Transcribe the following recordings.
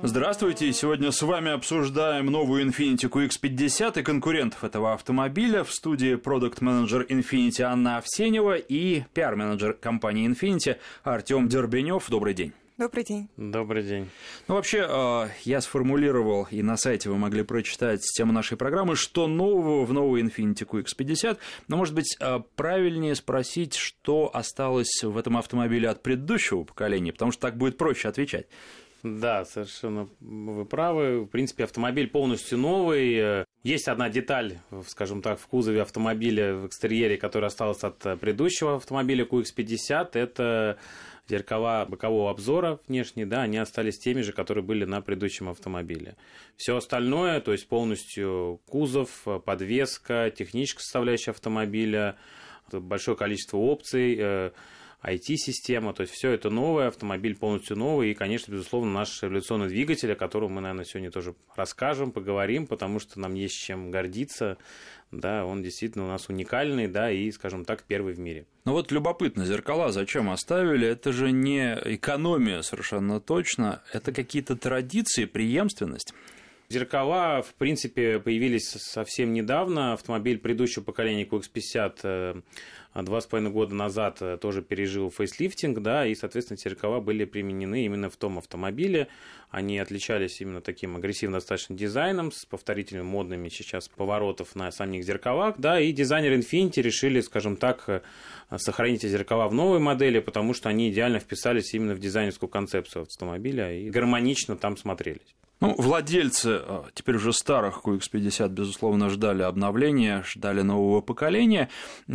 Здравствуйте, сегодня с вами обсуждаем новую Infiniti QX50 и конкурентов этого автомобиля. В студии продукт-менеджер Infiniti Анна Овсенева и пиар-менеджер компании Infiniti Артем Дербенев. Добрый день. Добрый день. Добрый день. Ну, вообще, э, я сформулировал, и на сайте вы могли прочитать тему нашей программы, что нового в новой Infiniti QX50. Но, может быть, э, правильнее спросить, что осталось в этом автомобиле от предыдущего поколения, потому что так будет проще отвечать. Да, совершенно вы правы. В принципе, автомобиль полностью новый. Есть одна деталь, скажем так, в кузове автомобиля, в экстерьере, которая осталась от предыдущего автомобиля QX50. Это зеркала бокового обзора внешние, да, они остались теми же, которые были на предыдущем автомобиле. Все остальное, то есть полностью кузов, подвеска, техническая составляющая автомобиля, большое количество опций, э, IT-система, то есть все это новое, автомобиль полностью новый, и, конечно, безусловно, наш революционный двигатель, о котором мы, наверное, сегодня тоже расскажем, поговорим, потому что нам есть чем гордиться, да, он действительно у нас уникальный, да, и, скажем так, первый в мире. Ну вот любопытно, зеркала зачем оставили? Это же не экономия совершенно точно, это какие-то традиции, преемственность. Зеркала, в принципе, появились совсем недавно. Автомобиль предыдущего поколения QX50 э, два с половиной года назад э, тоже пережил фейслифтинг, да, и, соответственно, зеркала были применены именно в том автомобиле. Они отличались именно таким агрессивным достаточно дизайном, с повторительными модными сейчас поворотов на самих зеркалах, да, и дизайнеры Infiniti решили, скажем так, э, сохранить зеркала в новой модели, потому что они идеально вписались именно в дизайнерскую концепцию автомобиля и гармонично там смотрелись. Ну, владельцы а, теперь уже старых QX50, безусловно, ждали обновления, ждали нового поколения.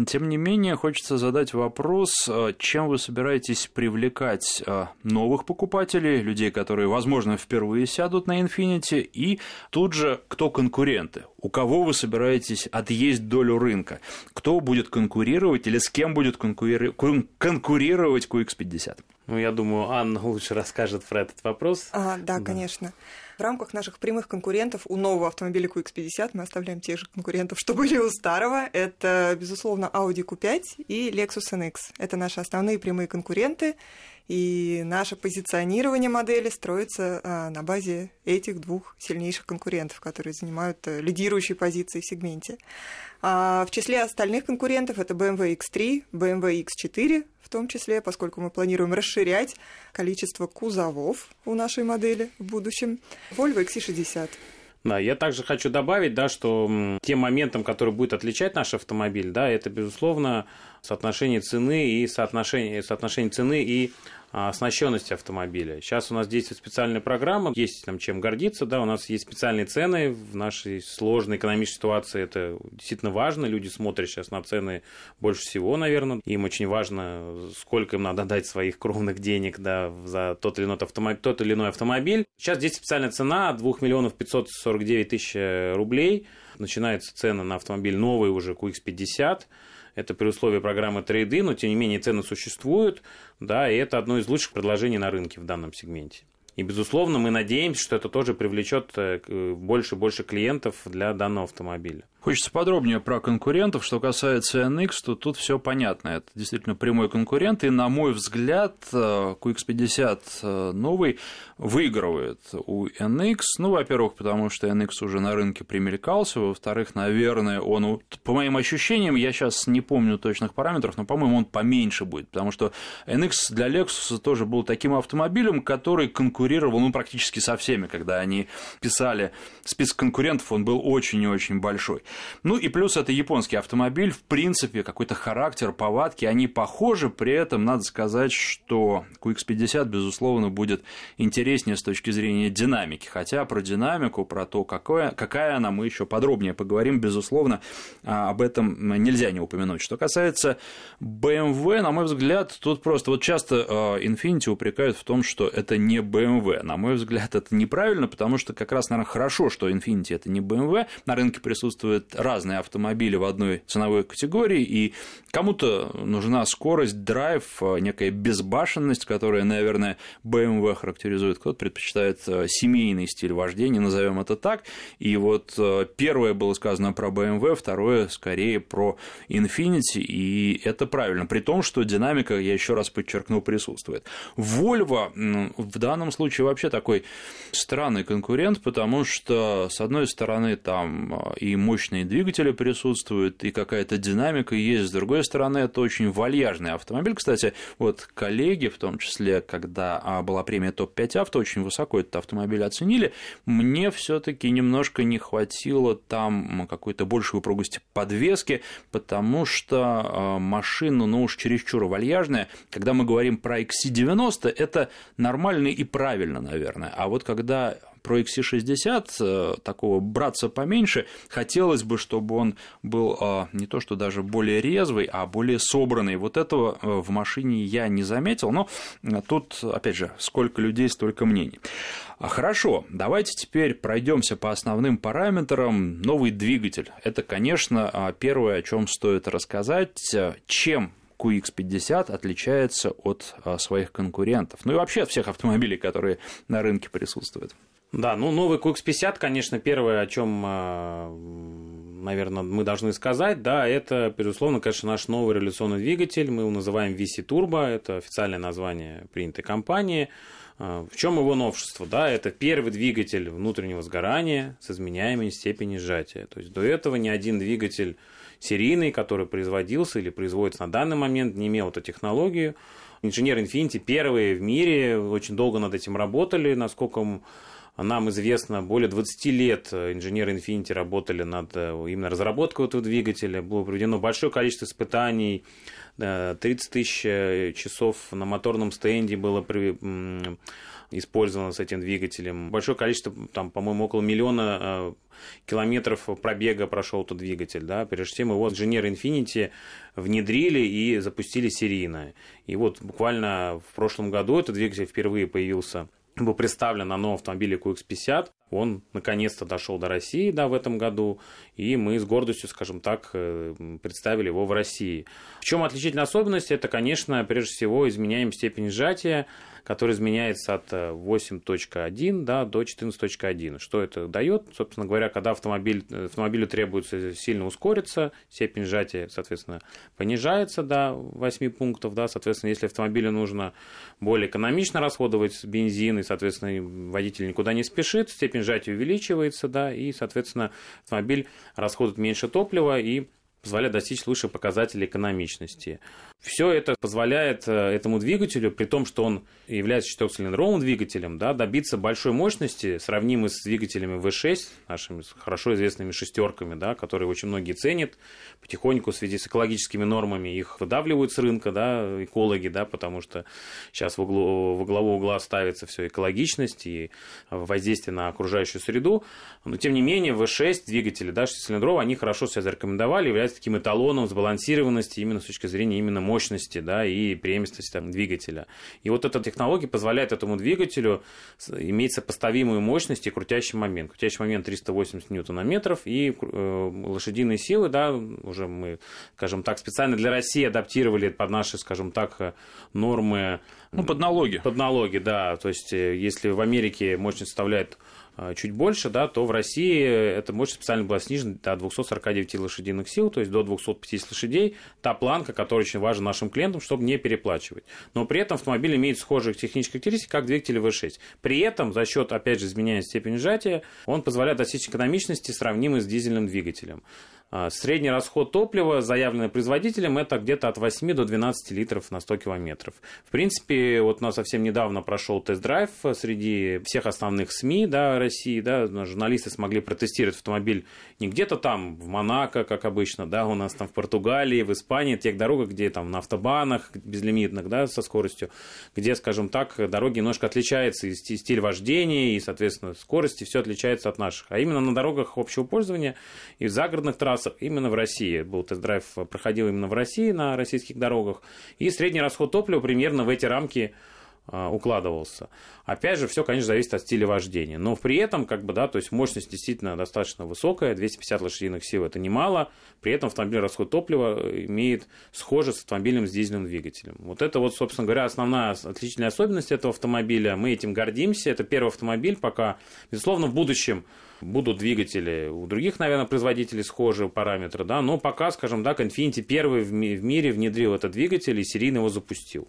Тем не менее, хочется задать вопрос, а, чем вы собираетесь привлекать а, новых покупателей, людей, которые, возможно, впервые сядут на Infinity, и тут же, кто конкуренты? У кого вы собираетесь отъесть долю рынка? Кто будет конкурировать или с кем будет конкури... конкурировать QX50? Ну, я думаю, Анна лучше расскажет про этот вопрос. А, да, да, конечно. В рамках наших прямых конкурентов у нового автомобиля QX50 мы оставляем тех же конкурентов, что были у старого. Это, безусловно, Audi Q5 и Lexus NX. Это наши основные прямые конкуренты. И наше позиционирование модели строится а, на базе этих двух сильнейших конкурентов, которые занимают а, лидирующие позиции в сегменте. А в числе остальных конкурентов это BMW X3, BMW X4, в том числе, поскольку мы планируем расширять количество кузовов у нашей модели в будущем, Volvo XC60. Да, я также хочу добавить, да, что тем моментом, который будет отличать наш автомобиль, да, это, безусловно, соотношение цены и соотношение, соотношение цены и оснащенности автомобиля. Сейчас у нас действует специальная программа, есть там чем гордиться, да, у нас есть специальные цены в нашей сложной экономической ситуации, это действительно важно, люди смотрят сейчас на цены больше всего, наверное, им очень важно, сколько им надо дать своих кровных денег, да, за тот или иной автомобиль, тот или иной автомобиль. Сейчас здесь специальная цена 2 миллионов 549 тысяч рублей, начинается цена на автомобиль новый уже QX50, это при условии программы трейды, но тем не менее цены существуют, да, и это одно из лучших предложений на рынке в данном сегменте. И, безусловно, мы надеемся, что это тоже привлечет э, больше и больше клиентов для данного автомобиля. Хочется подробнее про конкурентов. Что касается NX, то тут все понятно. Это действительно прямой конкурент. И, на мой взгляд, э, QX50 э, новый выигрывает у NX. Ну, во-первых, потому что NX уже на рынке примелькался. Во-вторых, наверное, он, по моим ощущениям, я сейчас не помню точных параметров, но, по-моему, он поменьше будет. Потому что NX для Lexus тоже был таким автомобилем, который конкурировал ну, практически со всеми. Когда они писали список конкурентов, он был очень и очень большой. Ну и плюс это японский автомобиль, в принципе, какой-то характер, повадки, они похожи, при этом надо сказать, что QX50, безусловно, будет интереснее с точки зрения динамики, хотя про динамику, про то, какое, какая она, мы еще подробнее поговорим, безусловно, а, об этом нельзя не упомянуть. Что касается BMW, на мой взгляд, тут просто вот часто а, Infiniti упрекают в том, что это не BMW. На мой взгляд, это неправильно, потому что как раз, наверное, хорошо, что Infiniti это не BMW, на рынке присутствует разные автомобили в одной ценовой категории, и кому-то нужна скорость, драйв, некая безбашенность, которая, наверное, BMW характеризует, кто-то предпочитает семейный стиль вождения, назовем это так. И вот первое было сказано про BMW, второе скорее про Infiniti, и это правильно, при том, что динамика, я еще раз подчеркну, присутствует. Volvo в данном случае вообще такой странный конкурент, потому что, с одной стороны, там и мощные двигатели присутствуют, и какая-то динамика есть, с другой стороны, это очень вальяжный автомобиль. Кстати, вот коллеги, в том числе, когда а, была премия топ-5 авто, очень высоко этот автомобиль оценили, мне все таки немножко не хватило там какой-то большей упругости подвески, потому что а, машина, ну уж чересчур вальяжная. Когда мы говорим про XC90, это нормально и правильно, наверное. А вот когда про XC60, э, такого братца поменьше, хотелось бы, чтобы он был э, не то что даже более резвый, а более собранный. Вот этого э, в машине я не заметил, но тут, опять же, сколько людей, столько мнений. А, хорошо, давайте теперь пройдемся по основным параметрам. Новый двигатель. Это, конечно, первое, о чем стоит рассказать, чем QX50 отличается от своих конкурентов, ну и вообще от всех автомобилей, которые на рынке присутствуют. Да, ну новый QX50, конечно, первое, о чем, а, наверное, мы должны сказать, да, это, безусловно, конечно, наш новый революционный двигатель. Мы его называем VC Turbo, это официальное название принятой компании. А, в чем его новшество? Да, это первый двигатель внутреннего сгорания с изменяемой степенью сжатия. То есть до этого ни один двигатель серийный, который производился или производится на данный момент, не имел эту технологию. Инженер Infinity первые в мире очень долго над этим работали, насколько нам известно, более 20 лет инженеры Infinity работали над э, именно разработкой этого двигателя. Было проведено большое количество испытаний. 30 тысяч э, часов на моторном стенде было при, использовано с этим двигателем. Большое количество, там, по-моему, около миллиона э, километров пробега прошел этот двигатель. Да? Прежде чем его инженеры Infinity внедрили и запустили серийно. И вот буквально в прошлом году этот двигатель впервые появился был представлен на новом автомобиле QX50. Он наконец-то дошел до России да, в этом году, и мы с гордостью, скажем так, э, представили его в России. В чем отличительная особенность? Это, конечно, прежде всего изменяем степень сжатия который изменяется от 8.1 э, да, до 14.1. Что это дает? Собственно говоря, когда автомобиль, э, автомобилю требуется сильно ускориться, степень сжатия, соответственно, понижается до 8 пунктов. Да, соответственно, если автомобилю нужно более экономично расходовать бензин, и, соответственно, водитель никуда не спешит, степень сжатия увеличивается, да, и, соответственно, автомобиль расходует меньше топлива и позволяет достичь лучших показателей экономичности. Все это позволяет э, этому двигателю, при том, что он является четырехцилиндровым двигателем, да, добиться большой мощности, сравнимой с двигателями V6, нашими хорошо известными шестерками, да, которые очень многие ценят. Потихоньку в связи с экологическими нормами их выдавливают с рынка, да, экологи, да, потому что сейчас в углу, во главу угла ставится все экологичность и воздействие на окружающую среду. Но, тем не менее, V6 двигатели, да, шестицилиндровые, они хорошо себя зарекомендовали, являются таким эталоном сбалансированности именно с точки зрения именно мощности да, и преемственности там, двигателя. И вот эта технология позволяет этому двигателю иметь сопоставимую мощность и крутящий момент. Крутящий момент 380 ньютонометров и э, лошадиные силы, да, уже мы, скажем так, специально для России адаптировали под наши, скажем так, нормы. Ну, под налоги. Под налоги, да. То есть, э, если в Америке мощность составляет чуть больше, да, то в России эта мощность специально была снижена до 249 лошадиных сил, то есть до 250 лошадей. Та планка, которая очень важна нашим клиентам, чтобы не переплачивать. Но при этом автомобиль имеет схожие технические характеристики, как двигатель V6. При этом, за счет, опять же, изменения степени сжатия, он позволяет достичь экономичности, сравнимой с дизельным двигателем. А, средний расход топлива, заявленный производителем, это где-то от 8 до 12 литров на 100 километров. В принципе, вот у нас совсем недавно прошел тест-драйв среди всех основных СМИ да, России. Да, журналисты смогли протестировать автомобиль не где-то там в Монако, как обычно, да, у нас там в Португалии, в Испании, тех дорогах, где там на автобанах безлимитных, да, со скоростью, где, скажем так, дороги немножко отличаются, и стиль вождения, и, соответственно, скорости, все отличается от наших. А именно на дорогах общего пользования и в загородных трассах трассах именно в России. Был тест-драйв, проходил именно в России на российских дорогах. И средний расход топлива примерно в эти рамки укладывался. Опять же, все, конечно, зависит от стиля вождения. Но при этом, как бы, да, то есть мощность действительно достаточно высокая, 250 лошадиных сил это немало, при этом автомобиль расход топлива имеет схожесть с автомобилем с дизельным двигателем. Вот это вот, собственно говоря, основная отличительная особенность этого автомобиля. Мы этим гордимся. Это первый автомобиль, пока, безусловно, в будущем будут двигатели у других, наверное, производителей схожие параметры, да, но пока, скажем так, Infiniti первый в мире внедрил этот двигатель и серийно его запустил.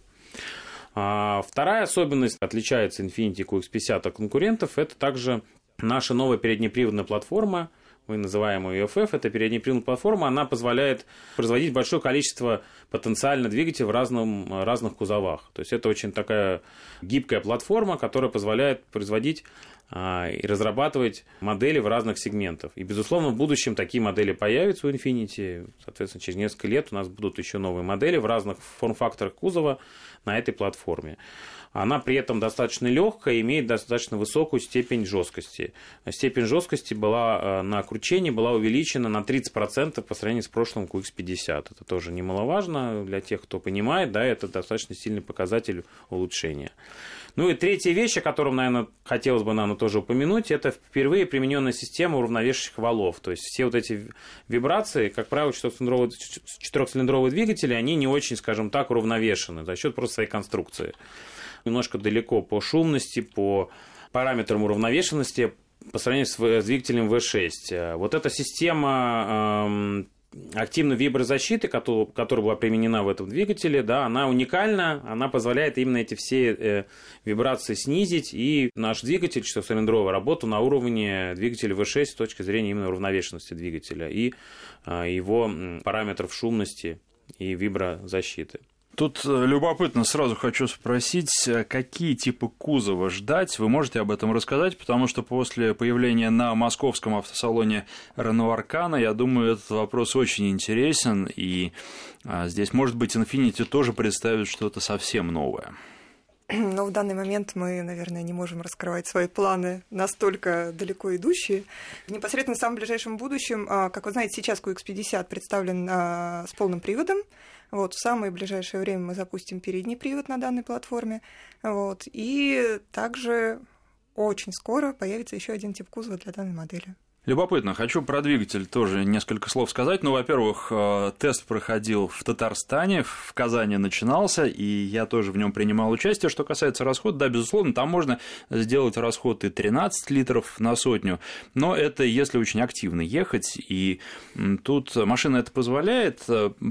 А вторая особенность отличается Infiniti QX50 от конкурентов, это также наша новая переднеприводная платформа, мы называем ее UFF, это переднеприводная платформа, она позволяет производить большое количество потенциально двигателей в разном, разных кузовах. То есть это очень такая гибкая платформа, которая позволяет производить а, и разрабатывать модели в разных сегментах. И, безусловно, в будущем такие модели появятся у Infiniti. Соответственно, через несколько лет у нас будут еще новые модели в разных форм-факторах кузова на этой платформе. Она при этом достаточно легкая и имеет достаточно высокую степень жесткости. Степень жесткости была а, на кручении была увеличена на 30% по сравнению с прошлым QX50. Это тоже немаловажно для тех, кто понимает, да, это достаточно сильный показатель улучшения. Ну и третья вещь, о котором, наверное, хотелось бы, наверное, тоже упомянуть, это впервые примененная система уравновешивающих валов. То есть все вот эти вибрации, как правило, четырехцилиндровые, четырехцилиндровые двигатели, они не очень, скажем так, уравновешены за счет просто своей конструкции. Немножко далеко по шумности, по параметрам уравновешенности по сравнению с двигателем V6. Вот эта система эм, активной виброзащиты, которая была применена в этом двигателе, да, она уникальна, она позволяет именно эти все э, вибрации снизить, и наш двигатель четырехцилиндровый работал на уровне двигателя V6 с точки зрения именно уравновешенности двигателя и э, его параметров шумности и виброзащиты. Тут э, любопытно, сразу хочу спросить, э, какие типы кузова ждать? Вы можете об этом рассказать, потому что после появления на московском автосалоне Renault Arcana, я думаю, этот вопрос очень интересен, и а, здесь, может быть, Infiniti тоже представит что-то совсем новое. Но в данный момент мы, наверное, не можем раскрывать свои планы настолько далеко идущие. Непосредственно в самом ближайшем будущем, а, как вы знаете, сейчас QX50 представлен а, с полным приводом. Вот, в самое ближайшее время мы запустим передний привод на данной платформе. Вот, и также очень скоро появится еще один тип кузова для данной модели. Любопытно. Хочу про двигатель тоже несколько слов сказать. Ну, во-первых, э, тест проходил в Татарстане, в Казани начинался, и я тоже в нем принимал участие. Что касается расхода, да, безусловно, там можно сделать расход и 13 литров на сотню, но это если очень активно ехать, и тут машина это позволяет.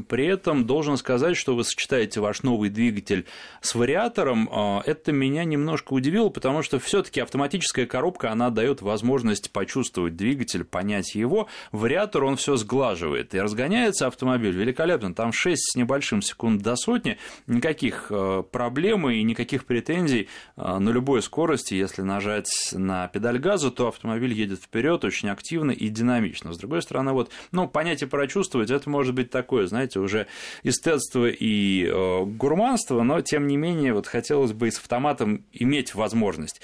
При этом должен сказать, что вы сочетаете ваш новый двигатель с вариатором. Э, это меня немножко удивило, потому что все таки автоматическая коробка, она дает возможность почувствовать двигатель, двигатель, понять его, вариатор он все сглаживает. И разгоняется автомобиль великолепно. Там 6 с небольшим секунд до сотни. Никаких э, проблем и никаких претензий э, на любой скорости. Если нажать на педаль газа, то автомобиль едет вперед очень активно и динамично. С другой стороны, вот, ну, понять и прочувствовать, это может быть такое, знаете, уже эстетство и э, гурманство, но тем не менее, вот хотелось бы с автоматом иметь возможность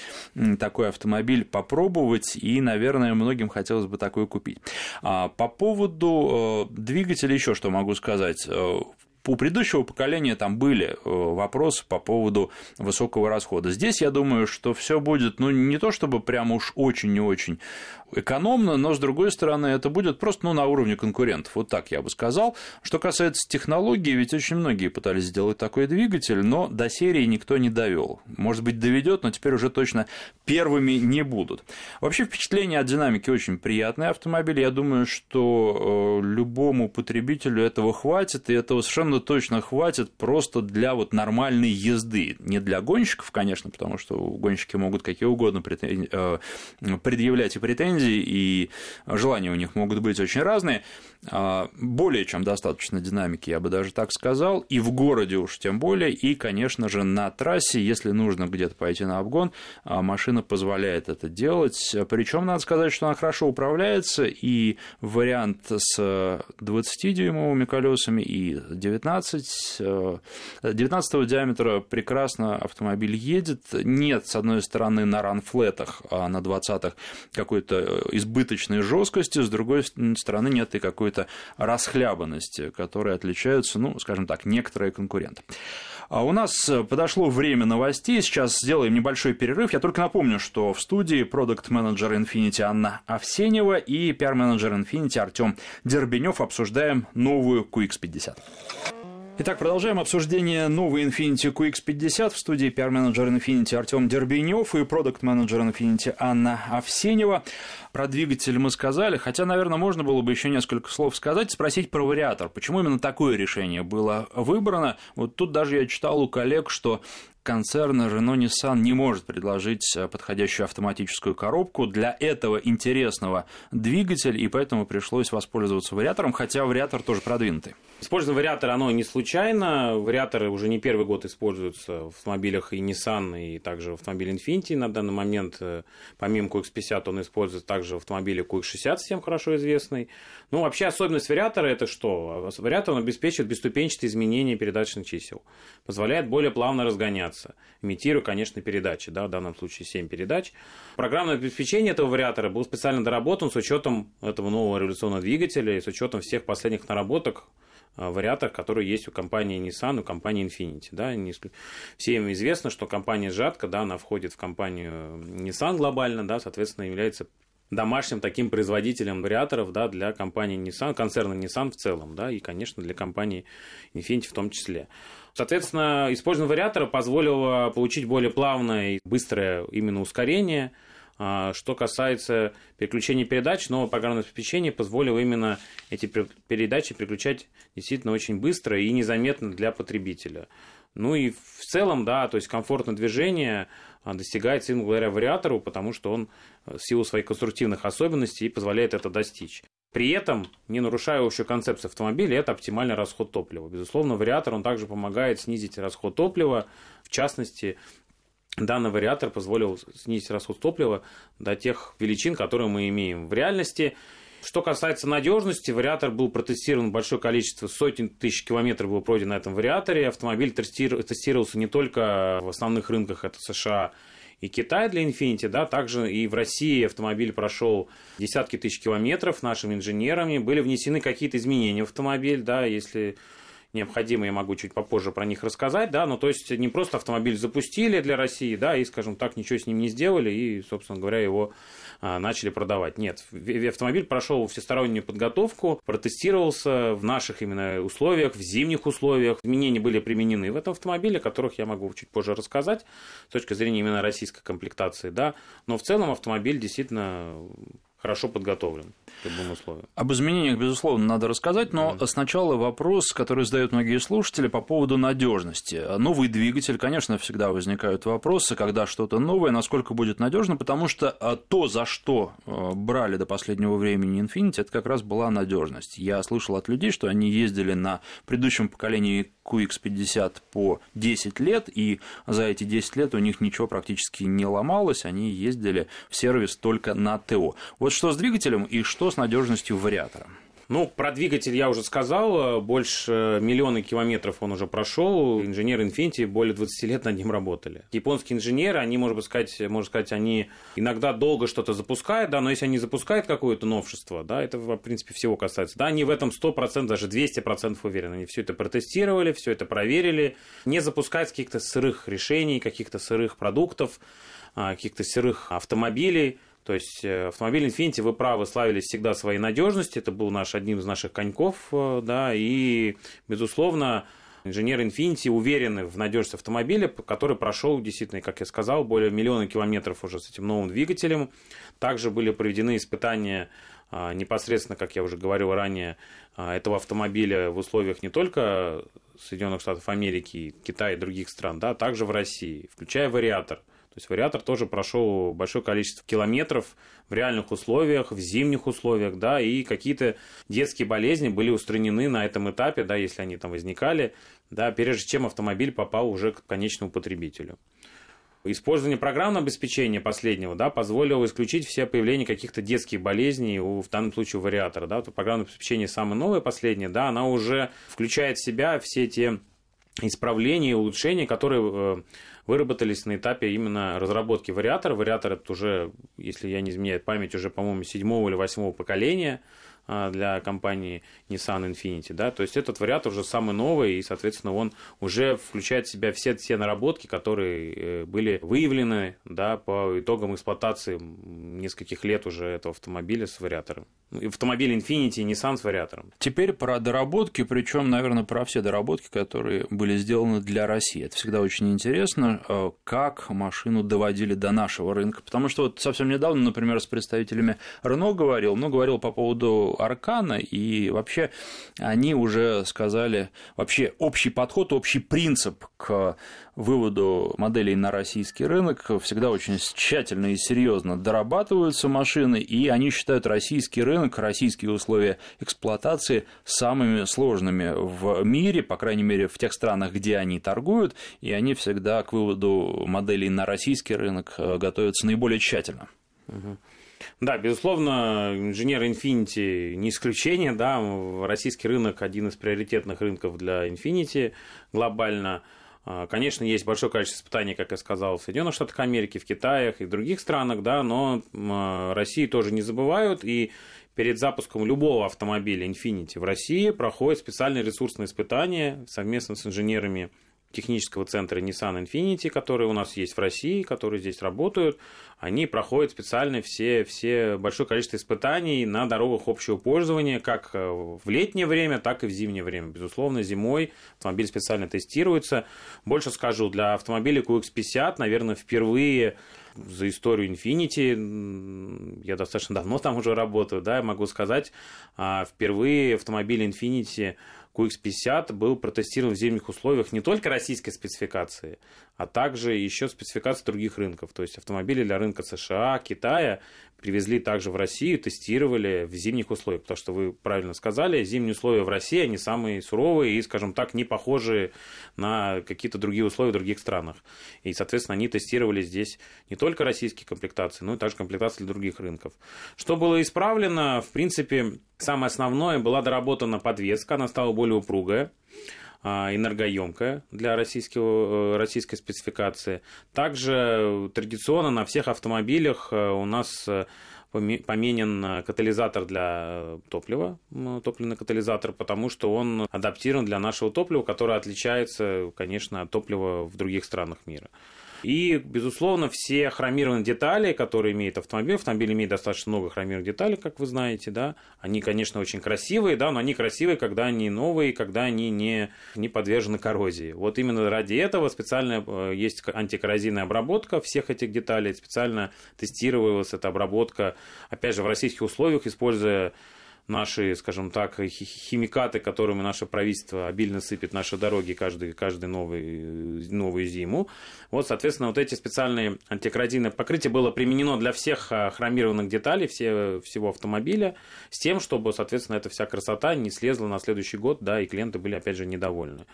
такой автомобиль попробовать, и, наверное, многим хотелось хотелось бы такое купить. А, по поводу э, двигателя еще что могу сказать. Э, у предыдущего поколения там были э, вопросы по поводу высокого расхода. Здесь я думаю, что все будет, ну, не то чтобы прям уж очень и очень экономно, но, с другой стороны, это будет просто ну, на уровне конкурентов. Вот так я бы сказал. Что касается технологии, ведь очень многие пытались сделать такой двигатель, но до серии никто не довел. Может быть, доведет, но теперь уже точно первыми не будут. Вообще, впечатление от динамики очень приятный автомобиль. Я думаю, что э, любому потребителю этого хватит, и этого совершенно точно хватит просто для вот нормальной езды. Не для гонщиков, конечно, потому что гонщики могут какие угодно э, предъявлять и претензии, претензий, и желания у них могут быть очень разные. А, более чем достаточно динамики, я бы даже так сказал, и в городе уж тем более, и, конечно же, на трассе, если нужно где-то пойти на обгон, а, машина позволяет это делать. Причем надо сказать, что она хорошо управляется, и вариант с 20-дюймовыми колесами и 19, 19 диаметра прекрасно автомобиль едет. Нет, с одной стороны, на ранфлетах, а на 20-х какой-то избыточной жесткости, с другой стороны, нет и какой-то расхлябанности, которые отличаются, ну, скажем так, некоторые конкуренты. А у нас подошло время новостей. Сейчас сделаем небольшой перерыв. Я только напомню, что в студии продукт-менеджер Infinity Анна Овсенева и пиар-менеджер Infinity Артем Дербенев обсуждаем новую QX50. Итак, продолжаем обсуждение новой Infiniti QX50 в студии пиар-менеджер Infiniti Артем Дербенев и продукт-менеджер Infiniti Анна Овсенева. Про двигатель мы сказали, хотя, наверное, можно было бы еще несколько слов сказать, спросить про вариатор. Почему именно такое решение было выбрано? Вот тут даже я читал у коллег, что концерн Renault Nissan не может предложить э, подходящую автоматическую коробку для этого интересного двигателя, и поэтому пришлось воспользоваться вариатором, хотя вариатор тоже продвинутый. Использование вариатора, оно не случайно. Вариаторы уже не первый год используются в автомобилях и Nissan, и также в автомобиле Infiniti на данный момент. Э, помимо QX50 он используется также в автомобиле QX60, всем хорошо известный. Ну, вообще особенность вариатора это что? Вариатор он обеспечивает бесступенчатые изменения передаточных чисел. Позволяет более плавно разгоняться. Имитируя, конечно, передачи, да, в данном случае 7 передач. Программное обеспечение этого вариатора было специально доработано с учетом этого нового революционного двигателя и с учетом всех последних наработок а, вариаторах, которые есть у компании Nissan, у компании Infiniti. Да, всем известно, что компания Жатка, да, она входит в компанию Nissan глобально, да, соответственно, является домашним таким производителем вариаторов да, для компании Nissan, концерна Nissan в целом, да, и, конечно, для компании Infiniti в том числе. Соответственно, использование вариатора позволило получить более плавное и быстрое именно ускорение. А, что касается переключения передач, новое программное обеспечение позволило именно эти передачи переключать действительно очень быстро и незаметно для потребителя. Ну и в целом, да, то есть комфортное движение а, достигается именно благодаря вариатору, потому что он э, в силу своих конструктивных особенностей позволяет это достичь. При этом, не нарушая общую концепцию автомобиля, это оптимальный расход топлива. Безусловно, вариатор он также помогает снизить расход топлива. В частности, данный вариатор позволил снизить расход топлива до тех величин, которые мы имеем в реальности. Что касается надежности, вариатор был протестирован большое количество, сотен тысяч километров было пройдено на этом вариаторе. Автомобиль тестировался не только в основных рынках, это США и Китай для Infiniti, да, также и в России автомобиль прошел десятки тысяч километров нашими инженерами, были внесены какие-то изменения в автомобиль, да, если необходимо, я могу чуть попозже про них рассказать, да, ну, то есть не просто автомобиль запустили для России, да, и, скажем так, ничего с ним не сделали, и, собственно говоря, его начали продавать. Нет, автомобиль прошел всестороннюю подготовку, протестировался в наших именно условиях, в зимних условиях. Изменения были применены в этом автомобиле, о которых я могу чуть позже рассказать с точки зрения именно российской комплектации, да. Но в целом автомобиль действительно хорошо подготовлен к любым условиям. Об изменениях, безусловно, надо рассказать, но mm. сначала вопрос, который задают многие слушатели по поводу надежности. Новый двигатель, конечно, всегда возникают вопросы, когда что-то новое, насколько будет надежно, потому что а, то, за что а, брали до последнего времени Infiniti, это как раз была надежность. Я слышал от людей, что они ездили на предыдущем поколении QX50 по 10 лет, и за эти 10 лет у них ничего практически не ломалось, они ездили в сервис только на ТО. Вот что с двигателем и что с надежностью вариатора? Ну, про двигатель я уже сказал, больше миллиона километров он уже прошел. Инженеры Infiniti более 20 лет над ним работали. Японские инженеры, они, можно сказать, можно сказать, они иногда долго что-то запускают, да, но если они запускают какое-то новшество, да, это, в принципе, всего касается, да, они в этом 100%, даже 200% уверены. Они все это протестировали, все это проверили, не запускают каких-то сырых решений, каких-то сырых продуктов, а, каких-то сырых автомобилей, то есть э, автомобиль Infiniti, вы правы, славились всегда своей надежностью. Это был наш, одним из наших коньков, э, да, и, безусловно, инженеры Infiniti уверены в надежности автомобиля, который прошел действительно, как я сказал, более миллиона километров уже с этим новым двигателем. Также были проведены испытания а, непосредственно, как я уже говорил ранее, а, этого автомобиля в условиях не только Соединенных Штатов Америки, Китая и других стран, да, а также в России, включая вариатор – то есть вариатор тоже прошел большое количество километров в реальных условиях, в зимних условиях, да, и какие-то детские болезни были устранены на этом этапе, да, если они там возникали, да, прежде чем автомобиль попал уже к конечному потребителю. Использование программного обеспечения последнего да, позволило исключить все появления каких-то детских болезней, у, в данном случае у вариатора. Да. Вот программное обеспечение самое новое, последнее, да, она уже включает в себя все те исправления и улучшения, которые э, выработались на этапе именно разработки вариатора. Вариатор это уже, если я не изменяю память, уже, по-моему, седьмого или восьмого поколения. а, для компании Nissan Infiniti, да, то есть этот вариатор уже самый новый, и, соответственно, он уже включает в себя все те наработки, которые э, были выявлены, да, по итогам эксплуатации нескольких лет уже этого автомобиля с вариатором. Автомобиль Infiniti и Nissan с вариатором. Теперь про доработки, причем, наверное, про все доработки, которые были сделаны для России. Это всегда очень интересно, э, как машину доводили до нашего рынка, потому что вот совсем недавно, например, с представителями Renault говорил, ну, говорил по поводу Аркана, и вообще они уже сказали, вообще общий подход, общий принцип к выводу моделей на российский рынок всегда очень тщательно и серьезно дорабатываются машины, и они считают российский рынок, российские условия эксплуатации самыми сложными в мире, по крайней мере, в тех странах, где они торгуют, и они всегда к выводу моделей на российский рынок э, готовятся наиболее тщательно. Да, безусловно, инженер Infinity не исключение, да, российский рынок один из приоритетных рынков для Infinity глобально. А, конечно, есть большое количество испытаний, как я сказал, в Соединенных Штатах Америки, в Китае и в других странах, да, но а, России тоже не забывают, и перед запуском любого автомобиля Infinity в России проходит специальные ресурсные испытания совместно с инженерами технического центра Nissan Infinity, которые у нас есть в России, которые здесь работают, они проходят специально все, все большое количество испытаний на дорогах общего пользования, как э, в летнее время, так и в зимнее время. Безусловно, зимой автомобиль специально тестируется. Больше скажу, для автомобиля QX50, наверное, впервые за историю Infinity, я достаточно давно там уже работаю, да, я могу сказать, а, впервые автомобиль Infinity QX50 был протестирован в зимних условиях не только российской спецификации, а также еще спецификации других рынков. То есть автомобили для рынка США, Китая привезли также в Россию, тестировали в зимних условиях. Потому что вы правильно сказали, зимние условия в России, они самые суровые и, скажем так, не похожи на какие-то другие условия в других странах. И, соответственно, они тестировали здесь не только российские комплектации, но и также комплектации для других рынков. Что было исправлено? В принципе, самое основное, была доработана подвеска, она стала более упругая. А, энергоемкая для российского, э, российской спецификации. Также традиционно на всех автомобилях э, у нас э, поменен катализатор для топлива, топливный катализатор, потому что он адаптирован для нашего топлива, которое отличается, конечно, от топлива в других странах мира. И, безусловно, все хромированные детали, которые имеет автомобиль, автомобиль имеет достаточно много хромированных деталей, как вы знаете, да, они, конечно, очень красивые, да, но они красивые, когда они новые, когда они не, не подвержены коррозии. Вот именно ради этого специально э, есть антикоррозийная обработка всех этих деталей, специально тестировалась эта обработка, опять же, в российских условиях, используя наши, скажем так, химикаты, которыми наше правительство обильно сыпет наши дороги каждый, каждый новый, новую зиму. Вот, соответственно, вот эти специальные антикоррозийные покрытия было применено для всех а, хромированных деталей все, всего автомобиля, с тем, чтобы, соответственно, эта вся красота не слезла на следующий год, да, и клиенты были, опять же, недовольны.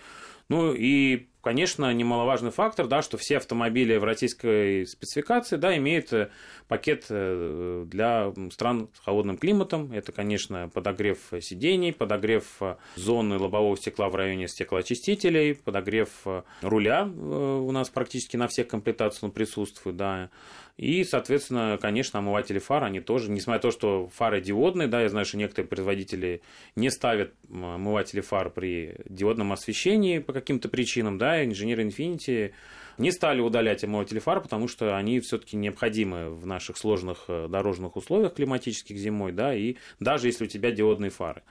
Ну и, конечно, немаловажный фактор, да, что все автомобили в российской спецификации да, имеют э, пакет э, для стран с холодным климатом. Это, конечно, подогрев сидений, подогрев э, зоны лобового стекла в районе стеклоочистителей, подогрев руля у нас практически на всех комплектациях он присутствует, да, и, соответственно, конечно, омыватели фар, они тоже, несмотря на то, что фары диодные, да, я знаю, что некоторые производители не ставят омыватели фар при диодном освещении по каким-то причинам, да, инженеры Infinity не стали удалять омыватели фар, потому что они все-таки необходимы в наших сложных э, дорожных условиях климатических зимой, да, и даже если у тебя диодные фары.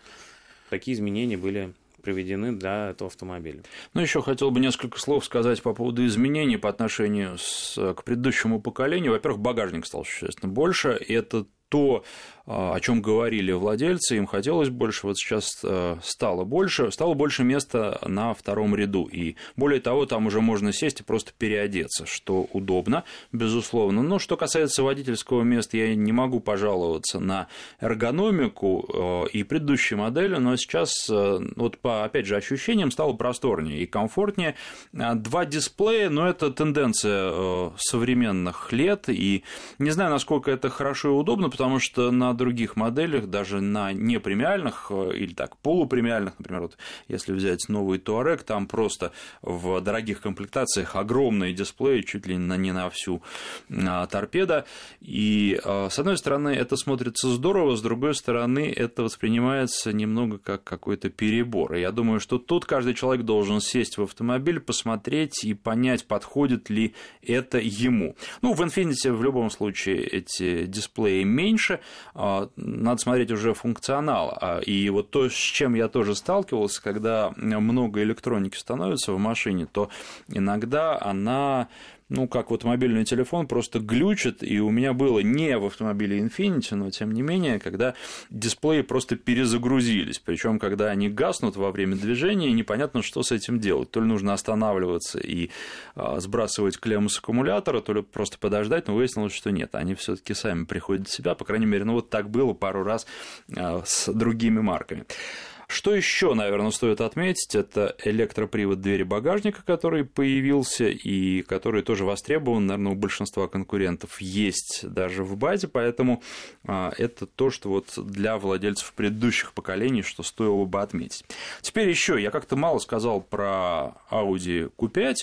Такие изменения были приведены для этого автомобиля. Ну, еще хотел бы несколько слов сказать по поводу изменений по отношению с, к предыдущему поколению. Во-первых, багажник стал существенно больше, и это то, о чем говорили владельцы, им хотелось больше, вот сейчас э, стало больше, стало больше места на втором ряду. И более того, там уже можно сесть и просто переодеться, что удобно, безусловно. Но что касается водительского места, я не могу пожаловаться на эргономику э, и предыдущей модели, но сейчас, э, вот по, опять же, ощущениям стало просторнее и комфортнее. Два дисплея, но это тенденция современных лет, и не знаю, насколько это хорошо и удобно, потому что на других моделях, даже на непремиальных э, или так полупремиальных, например, вот если взять новый Touareg, там просто в дорогих комплектациях огромные дисплеи, чуть ли не на всю а, торпеда. И с одной стороны это смотрится здорово, с другой стороны это воспринимается немного как какой-то перебор. И я думаю, что тут каждый человек должен сесть в автомобиль, посмотреть и понять, подходит ли это ему. Ну, в Infiniti в любом случае эти дисплеи меньше, а, надо смотреть уже функционал. А, и вот то, с чем я тоже сталкивался, когда много электроники становится в машине, то иногда она ну, как вот мобильный телефон, просто глючит, и у меня было не в автомобиле Infiniti, но тем не менее, когда дисплеи просто перезагрузились, причем когда они гаснут во время движения, непонятно, что с этим делать. То ли нужно останавливаться и а, сбрасывать клемму с аккумулятора, то ли просто подождать, но выяснилось, что нет, они все таки сами приходят в себя, по крайней мере, ну вот так было пару раз а, с другими марками. Что еще, наверное, стоит отметить, это электропривод двери багажника, который появился и который тоже востребован, наверное, у большинства конкурентов есть даже в базе, поэтому а, это то, что вот для владельцев предыдущих поколений, что стоило бы отметить. Теперь еще, я как-то мало сказал про Audi Q5.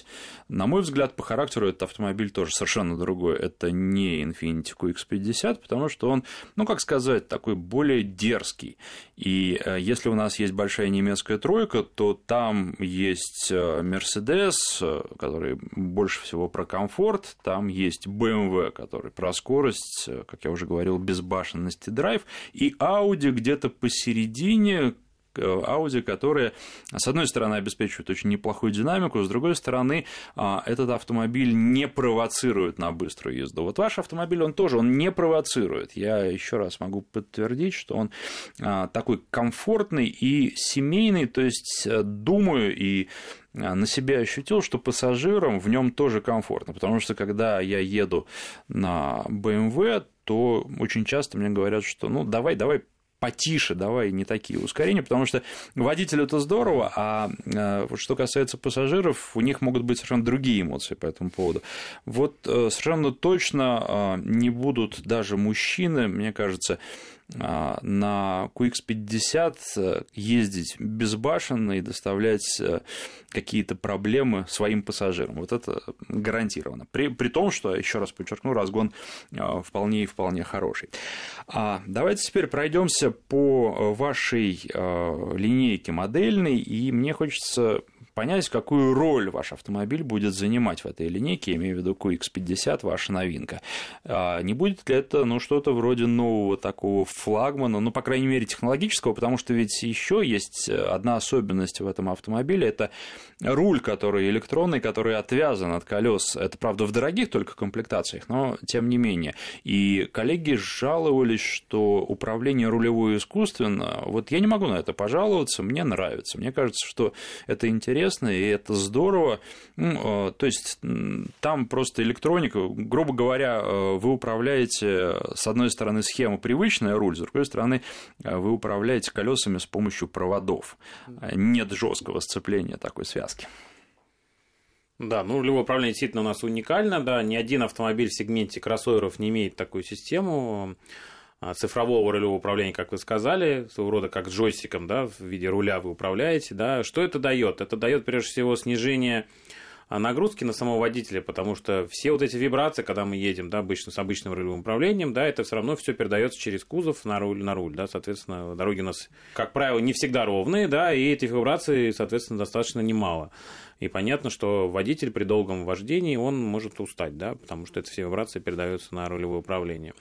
На мой взгляд, по характеру этот автомобиль тоже совершенно другой. Это не Infiniti QX50, потому что он, ну, как сказать, такой более дерзкий. И э, если у нас есть большая немецкая тройка, то там есть Mercedes, э, который больше всего про комфорт, там есть BMW, который про скорость, э, как я уже говорил, безбашенность и драйв, и Audi где-то посередине, Audi, которые, с одной стороны, обеспечивают очень неплохую динамику, с другой стороны, а, этот автомобиль не провоцирует на быструю езду. Вот ваш автомобиль, он тоже, он не провоцирует. Я еще раз могу подтвердить, что он а, такой комфортный и семейный, то есть э, думаю и а, на себя ощутил, что пассажирам в нем тоже комфортно, потому что когда я еду на BMW, то очень часто мне говорят, что ну давай, давай потише, давай не такие ускорения, потому что водителю это здорово, а э, что касается пассажиров, у них могут быть совершенно другие эмоции по этому поводу. Вот э, совершенно точно э, не будут даже мужчины, мне кажется, на QX50 э, ездить безбашенно и доставлять э, какие-то проблемы своим пассажирам. Вот это гарантированно. При, при том, что, еще раз подчеркну, разгон э, вполне и вполне хороший. А давайте теперь пройдемся по вашей линейке модельной, и мне хочется понять, какую роль ваш автомобиль будет занимать в этой линейке, я имею в виду QX50, ваша новинка. А не будет ли это ну, что-то вроде нового такого флагмана, ну, по крайней мере, технологического, потому что ведь еще есть одна особенность в этом автомобиле, это руль, который электронный, который отвязан от колес. Это, правда, в дорогих только комплектациях, но тем не менее. И коллеги жаловались, что управление рулевое искусственно, вот я не могу на это пожаловаться, мне нравится. Мне кажется, что это интересно интересно, и это здорово. Ну, э, то есть там просто электроника, грубо говоря, э, вы управляете, с одной стороны, схема привычная, руль, с другой стороны, э, вы управляете колесами с помощью проводов. Нет жесткого сцепления такой связки. Да, ну рулевое управление действительно у нас уникально, да, ни один автомобиль в сегменте кроссоверов не имеет такую систему. А, цифрового рулевого управления, как вы сказали, своего рода как джойстиком, да, в виде руля вы управляете, да, что это дает? Это дает прежде всего снижение а, нагрузки на самого водителя, потому что все вот эти вибрации, когда мы едем, да, обычно с обычным рулевым управлением, да, это все равно все передается через кузов на руль, на руль, да, соответственно, дороги у нас, как правило, не всегда ровные, да, и этих вибраций, соответственно, достаточно немало. И понятно, что водитель при долгом вождении, он может устать, да, потому что эти все вибрации передаются на рулевое управление.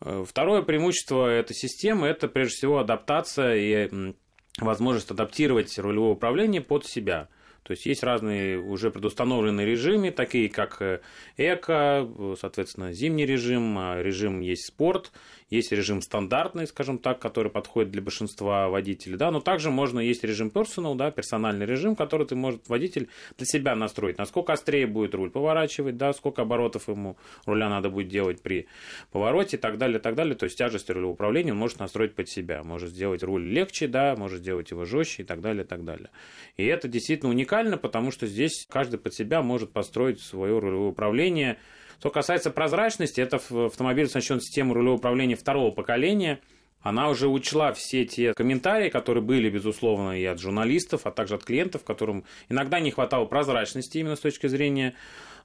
Э, второе преимущество этой системы – это, прежде всего, адаптация и возможность адаптировать рулевое управление под себя. То есть есть разные уже предустановленные режимы, такие как э, эко, соответственно, зимний режим, а режим есть спорт, есть режим стандартный, скажем так, который подходит для большинства водителей, да, но также можно есть режим personal, да, персональный режим, который ты может водитель для себя настроить, насколько острее будет руль поворачивать, да, сколько оборотов ему руля надо будет делать при повороте и так далее, и так далее. То есть тяжесть рулевого управления он может настроить под себя, может сделать руль легче, да, может сделать его жестче и так далее, и так далее. И это действительно уникально, потому что здесь каждый под себя может построить свое рулевое управление Что касается прозрачности, это автомобиль оснащен системой рулевого управления второго поколения. Она уже учла все те комментарии, которые были, безусловно, и от журналистов, а также от клиентов, которым иногда не хватало прозрачности именно с точки зрения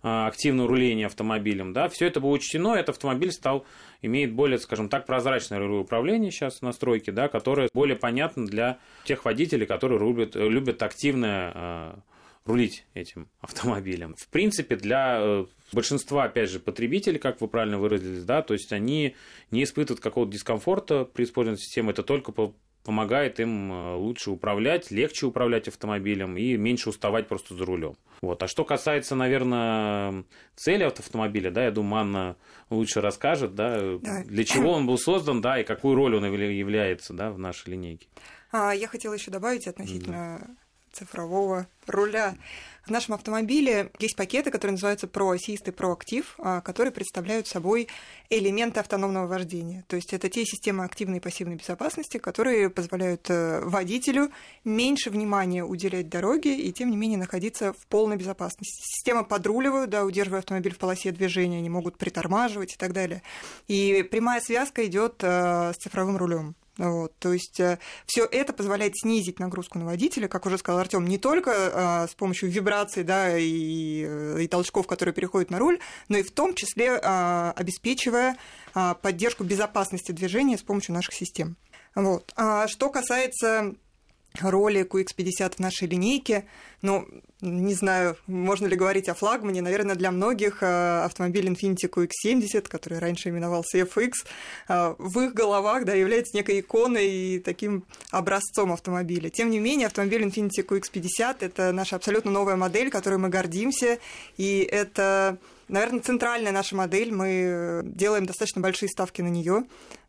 а, активного руления автомобилем, да, все это было учтено, этот автомобиль стал, имеет более, скажем так, прозрачное рулевое управление сейчас настройки, да, которое более понятно для тех водителей, которые рулят, любят активно э, рулить этим автомобилем. В принципе, для э, большинства, опять же, потребителей, как вы правильно выразились, да, то есть они не испытывают какого-то дискомфорта при использовании системы, это только помогает им э, лучше управлять, легче управлять автомобилем и меньше уставать просто за рулем. Вот. А что касается, наверное, цели автомобиля, да, я думаю, Анна лучше расскажет, да, да. для чего он был создан, да, и какую роль он является, да, в нашей линейке. А, я хотела еще добавить относительно да. Цифрового руля. В нашем автомобиле есть пакеты, которые называются Pro Assist и Pro Active, которые представляют собой элементы автономного вождения. То есть это те системы активной и пассивной безопасности, которые позволяют э, водителю меньше внимания уделять дороге и, тем не менее, находиться в полной безопасности. Система подруливают, да, удерживая автомобиль в полосе движения, они могут притормаживать и так далее. И прямая связка идет э, с цифровым рулем. Вот, то есть э, все это позволяет снизить нагрузку на водителя, как уже сказал Артем, не только а, с помощью вибраций да, и, и толчков, которые переходят на руль, но и в том числе а, обеспечивая а, поддержку безопасности движения с помощью наших систем. Вот. А что касается роли QX50 в нашей линейке. Ну, не знаю, можно ли говорить о флагмане. Наверное, для многих э, автомобиль Infiniti QX70, который раньше именовался FX, э, в их головах да, является некой иконой и таким образцом автомобиля. Тем не менее, автомобиль Infiniti QX50 – это наша абсолютно новая модель, которой мы гордимся, и это наверное, центральная наша модель. Мы делаем достаточно большие ставки на нее,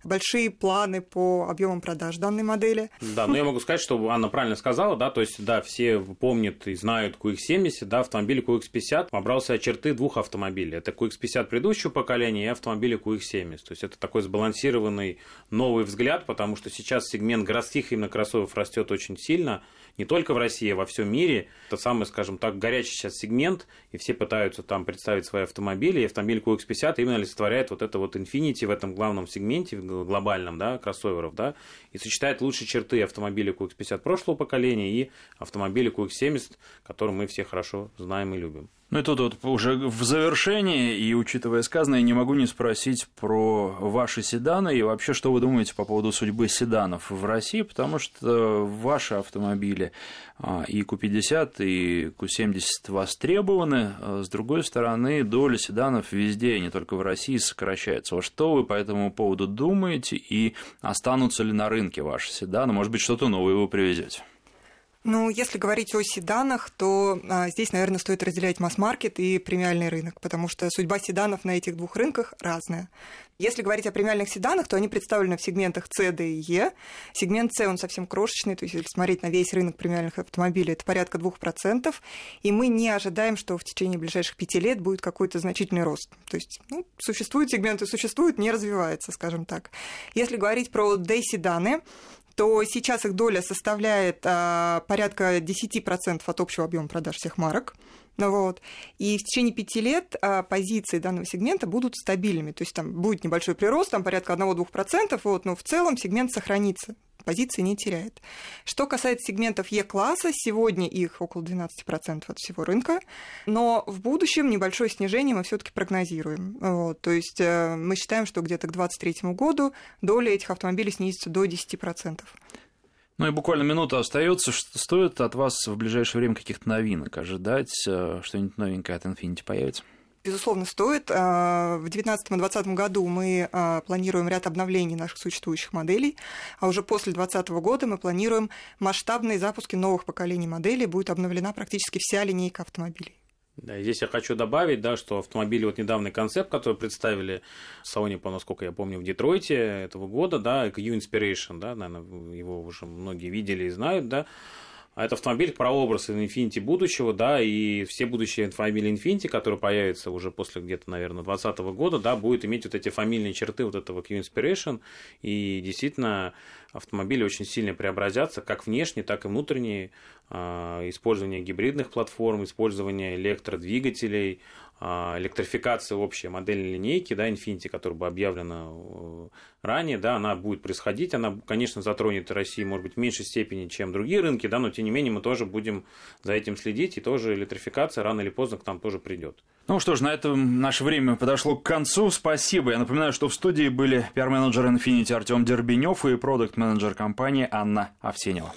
большие планы по объемам продаж данной модели. Да, но я могу сказать, что Анна правильно сказала, да, то есть, да, все помнят и знают QX70, да, автомобиль QX50 побрался черты двух автомобилей. Это QX50 предыдущего поколения и автомобиля QX70. То есть, это такой сбалансированный новый взгляд, потому что сейчас сегмент городских именно кроссоверов растет очень сильно, не только в России, а во всем мире. Это самый, скажем так, горячий сейчас сегмент, и все пытаются там представить свои автомобили, и автомобиль QX50 именно олицетворяет вот это вот Infinity в этом главном сегменте, глобальном, да, кроссоверов, да, и сочетает лучшие черты автомобиля QX50 прошлого поколения и автомобиля QX70, который мы все хорошо знаем и любим. Ну и тут вот уже в завершении, и учитывая сказанное, не могу не спросить про ваши седаны и вообще, что вы думаете по поводу судьбы седанов в России, потому что ваши автомобили а, и Q50, и Q70 востребованы, а с другой стороны, доля седанов везде, не только в России, сокращается. Вот что вы по этому поводу думаете, и останутся ли на рынке ваши седаны, может быть, что-то новое вы привезете? Ну, если говорить о седанах, то а, здесь, наверное, стоит разделять масс-маркет и премиальный рынок, потому что судьба седанов на этих двух рынках разная. Если говорить о премиальных седанах, то они представлены в сегментах C, D и E. Сегмент C, он совсем крошечный, то есть если смотреть на весь рынок премиальных автомобилей, это порядка 2%, и мы не ожидаем, что в течение ближайших пяти лет будет какой-то значительный рост. То есть ну, существуют сегменты, существуют, не развивается, скажем так. Если говорить про D-седаны, то сейчас их доля составляет а, порядка 10% от общего объема продаж всех марок. Вот. И в течение пяти лет а, позиции данного сегмента будут стабильными. То есть там будет небольшой прирост, там порядка 1-2%, вот, но в целом сегмент сохранится позиции не теряет. Что касается сегментов Е-класса, сегодня их около 12% от всего рынка, но в будущем небольшое снижение мы все-таки прогнозируем. Вот, то есть э, мы считаем, что где-то к 2023 году доля этих автомобилей снизится до 10%. Ну и буквально минута остается. Стоит от вас в ближайшее время каких-то новинок ожидать? Э, что-нибудь новенькое от Infinity появится? Безусловно, стоит. А, в 2019 и 2020 году мы а, планируем ряд обновлений наших существующих моделей, а уже после 2020 года мы планируем масштабные запуски новых поколений моделей. Будет обновлена практически вся линейка автомобилей. Да, здесь я хочу добавить, да, что автомобили, вот недавний концепт, который представили в салоне, по насколько я помню, в Детройте этого года, да, Q-Inspiration, да, наверное, его уже многие видели и знают, да, а это автомобиль прообраз Infiniti будущего, да, и все будущие автомобили Infiniti, которые появятся уже после где-то, наверное, 2020 года, да, будут иметь вот эти фамильные черты вот этого Q-Inspiration, и действительно автомобили очень сильно преобразятся, как внешне, так и внутренне, а, использование гибридных платформ, использование электродвигателей, электрификация общей модельной линейки, да, Infinity, которая бы объявлена э, ранее, да, она будет происходить, она, конечно, затронет Россию, может быть, в меньшей степени, чем другие рынки, да, но тем не менее мы тоже будем за этим следить, и тоже электрификация рано или поздно к нам тоже придет. Ну что ж, на этом наше время подошло к концу. Спасибо. Я напоминаю, что в студии были пиар-менеджер Infinity Артем Дербенев и продукт-менеджер компании Анна Овсенева.